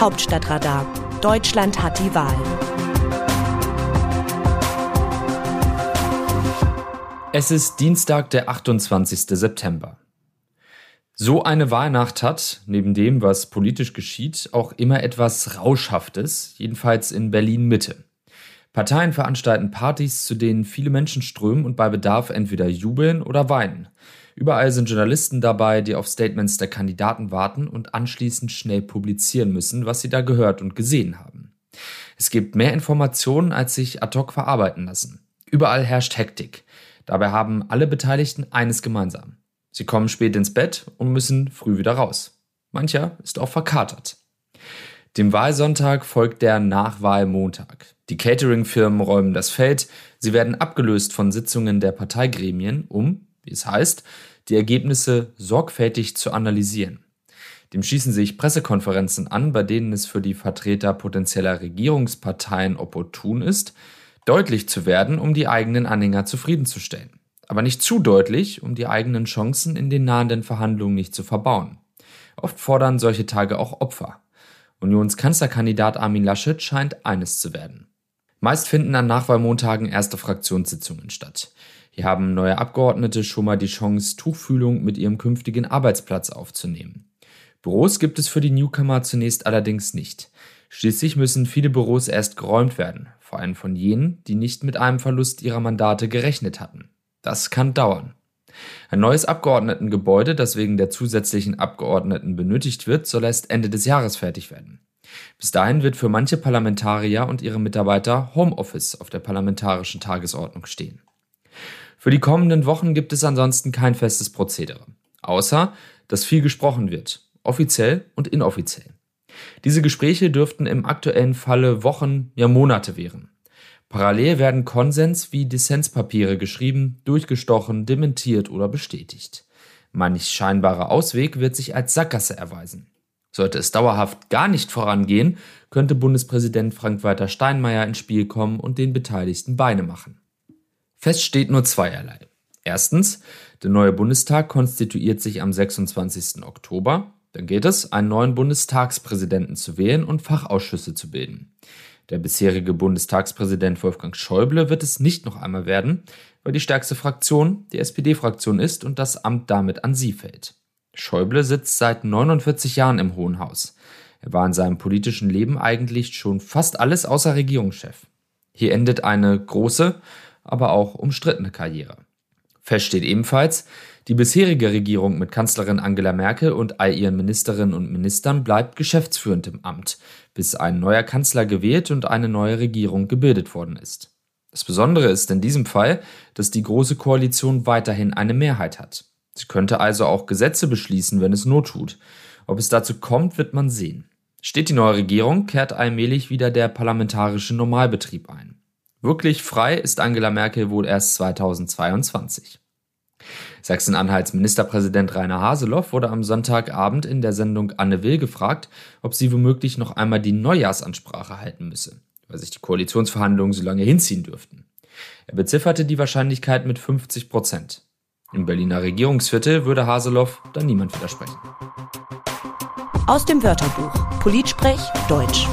Hauptstadtradar. Deutschland hat die Wahl. Es ist Dienstag, der 28. September. So eine Wahlnacht hat, neben dem, was politisch geschieht, auch immer etwas Rauschhaftes, jedenfalls in Berlin Mitte. Parteien veranstalten Partys, zu denen viele Menschen strömen und bei Bedarf entweder jubeln oder weinen. Überall sind Journalisten dabei, die auf Statements der Kandidaten warten und anschließend schnell publizieren müssen, was sie da gehört und gesehen haben. Es gibt mehr Informationen, als sich ad hoc verarbeiten lassen. Überall herrscht Hektik. Dabei haben alle Beteiligten eines gemeinsam. Sie kommen spät ins Bett und müssen früh wieder raus. Mancher ist auch verkatert. Dem Wahlsonntag folgt der Nachwahlmontag. Die Catering-Firmen räumen das Feld. Sie werden abgelöst von Sitzungen der Parteigremien, um, wie es heißt, die Ergebnisse sorgfältig zu analysieren. Dem schießen sich Pressekonferenzen an, bei denen es für die Vertreter potenzieller Regierungsparteien opportun ist, deutlich zu werden, um die eigenen Anhänger zufriedenzustellen. Aber nicht zu deutlich, um die eigenen Chancen in den nahenden Verhandlungen nicht zu verbauen. Oft fordern solche Tage auch Opfer. Unionskanzlerkandidat Armin Laschet scheint eines zu werden. Meist finden an Nachwahlmontagen erste Fraktionssitzungen statt. Hier haben neue Abgeordnete schon mal die Chance, Tuchfühlung mit ihrem künftigen Arbeitsplatz aufzunehmen. Büros gibt es für die Newcomer zunächst allerdings nicht. Schließlich müssen viele Büros erst geräumt werden, vor allem von jenen, die nicht mit einem Verlust ihrer Mandate gerechnet hatten. Das kann dauern. Ein neues Abgeordnetengebäude, das wegen der zusätzlichen Abgeordneten benötigt wird, soll erst Ende des Jahres fertig werden. Bis dahin wird für manche Parlamentarier und ihre Mitarbeiter Homeoffice auf der parlamentarischen Tagesordnung stehen. Für die kommenden Wochen gibt es ansonsten kein festes Prozedere, außer dass viel gesprochen wird, offiziell und inoffiziell. Diese Gespräche dürften im aktuellen Falle Wochen, ja Monate währen. Parallel werden Konsens wie Dissenspapiere geschrieben, durchgestochen, dementiert oder bestätigt. Manch scheinbarer Ausweg wird sich als Sackgasse erweisen. Sollte es dauerhaft gar nicht vorangehen, könnte Bundespräsident Frank-Walter Steinmeier ins Spiel kommen und den Beteiligten Beine machen. Fest steht nur zweierlei. Erstens, der neue Bundestag konstituiert sich am 26. Oktober. Dann geht es, einen neuen Bundestagspräsidenten zu wählen und Fachausschüsse zu bilden. Der bisherige Bundestagspräsident Wolfgang Schäuble wird es nicht noch einmal werden, weil die stärkste Fraktion die SPD-Fraktion ist und das Amt damit an sie fällt. Schäuble sitzt seit 49 Jahren im Hohen Haus. Er war in seinem politischen Leben eigentlich schon fast alles außer Regierungschef. Hier endet eine große, aber auch umstrittene Karriere. Fest steht ebenfalls, die bisherige Regierung mit Kanzlerin Angela Merkel und all ihren Ministerinnen und Ministern bleibt geschäftsführend im Amt, bis ein neuer Kanzler gewählt und eine neue Regierung gebildet worden ist. Das Besondere ist in diesem Fall, dass die Große Koalition weiterhin eine Mehrheit hat. Sie könnte also auch Gesetze beschließen, wenn es Not tut. Ob es dazu kommt, wird man sehen. Steht die neue Regierung, kehrt allmählich wieder der parlamentarische Normalbetrieb ein. Wirklich frei ist Angela Merkel wohl erst 2022. Sachsen-Anhalts Ministerpräsident Rainer Haseloff wurde am Sonntagabend in der Sendung Anne Will gefragt, ob sie womöglich noch einmal die Neujahrsansprache halten müsse, weil sich die Koalitionsverhandlungen so lange hinziehen dürften. Er bezifferte die Wahrscheinlichkeit mit 50 Prozent. Im Berliner Regierungsviertel würde Haseloff dann niemand widersprechen. Aus dem Wörterbuch Politsprech Deutsch.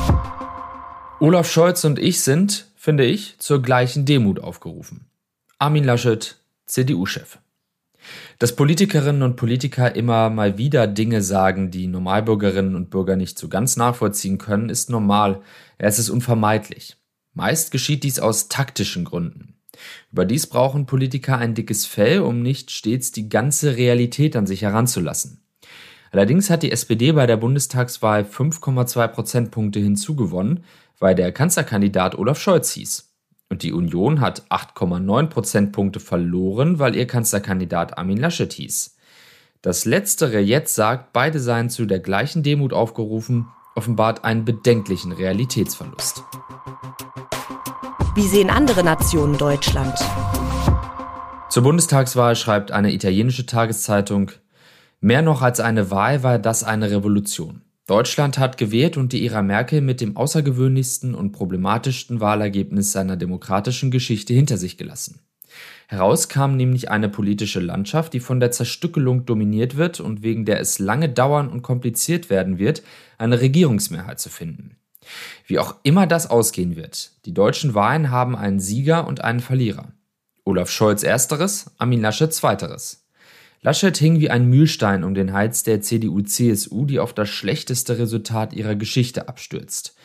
Olaf Scholz und ich sind, finde ich, zur gleichen Demut aufgerufen. Armin Laschet, CDU-Chef. Dass Politikerinnen und Politiker immer mal wieder Dinge sagen, die Normalbürgerinnen und Bürger nicht so ganz nachvollziehen können, ist normal. Es ist unvermeidlich. Meist geschieht dies aus taktischen Gründen. Überdies brauchen Politiker ein dickes Fell, um nicht stets die ganze Realität an sich heranzulassen. Allerdings hat die SPD bei der Bundestagswahl 5,2 Prozentpunkte hinzugewonnen, weil der Kanzlerkandidat Olaf Scholz hieß. Und die Union hat 8,9 Prozentpunkte verloren, weil ihr Kanzlerkandidat Armin Laschet hieß. Das Letztere jetzt sagt, beide seien zu der gleichen Demut aufgerufen, offenbart einen bedenklichen Realitätsverlust. Wie sehen andere Nationen Deutschland? Zur Bundestagswahl schreibt eine italienische Tageszeitung, mehr noch als eine Wahl war das eine Revolution. Deutschland hat gewählt und die Ära Merkel mit dem außergewöhnlichsten und problematischsten Wahlergebnis seiner demokratischen Geschichte hinter sich gelassen. Heraus kam nämlich eine politische Landschaft, die von der Zerstückelung dominiert wird und wegen der es lange dauern und kompliziert werden wird, eine Regierungsmehrheit zu finden. Wie auch immer das ausgehen wird, die deutschen Wahlen haben einen Sieger und einen Verlierer. Olaf Scholz ersteres, Armin Laschet zweiteres. Laschet hing wie ein Mühlstein um den Hals der CDU-CSU, die auf das schlechteste Resultat ihrer Geschichte abstürzt.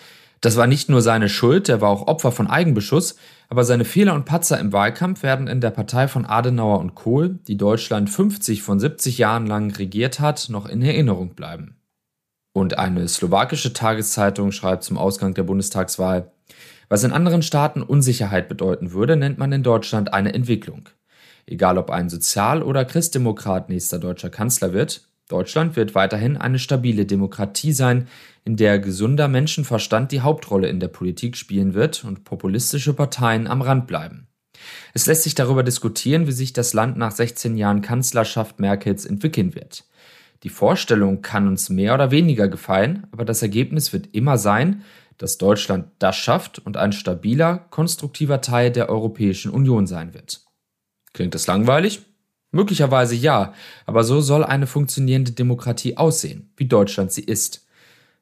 Das war nicht nur seine Schuld, er war auch Opfer von Eigenbeschuss, aber seine Fehler und Patzer im Wahlkampf werden in der Partei von Adenauer und Kohl, die Deutschland 50 von 70 Jahren lang regiert hat, noch in Erinnerung bleiben. Und eine slowakische Tageszeitung schreibt zum Ausgang der Bundestagswahl, was in anderen Staaten Unsicherheit bedeuten würde, nennt man in Deutschland eine Entwicklung. Egal ob ein Sozial- oder Christdemokrat nächster deutscher Kanzler wird, Deutschland wird weiterhin eine stabile Demokratie sein, in der gesunder Menschenverstand die Hauptrolle in der Politik spielen wird und populistische Parteien am Rand bleiben. Es lässt sich darüber diskutieren, wie sich das Land nach 16 Jahren Kanzlerschaft Merkels entwickeln wird. Die Vorstellung kann uns mehr oder weniger gefallen, aber das Ergebnis wird immer sein, dass Deutschland das schafft und ein stabiler, konstruktiver Teil der Europäischen Union sein wird. Klingt das langweilig? Möglicherweise ja, aber so soll eine funktionierende Demokratie aussehen, wie Deutschland sie ist.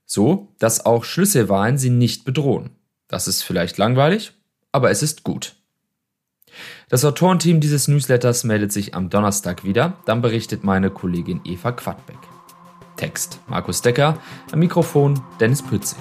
So, dass auch Schlüsselwahlen sie nicht bedrohen. Das ist vielleicht langweilig, aber es ist gut. Das Autorenteam dieses Newsletters meldet sich am Donnerstag wieder, dann berichtet meine Kollegin Eva Quadbeck. Text Markus Decker, am Mikrofon Dennis Pützig.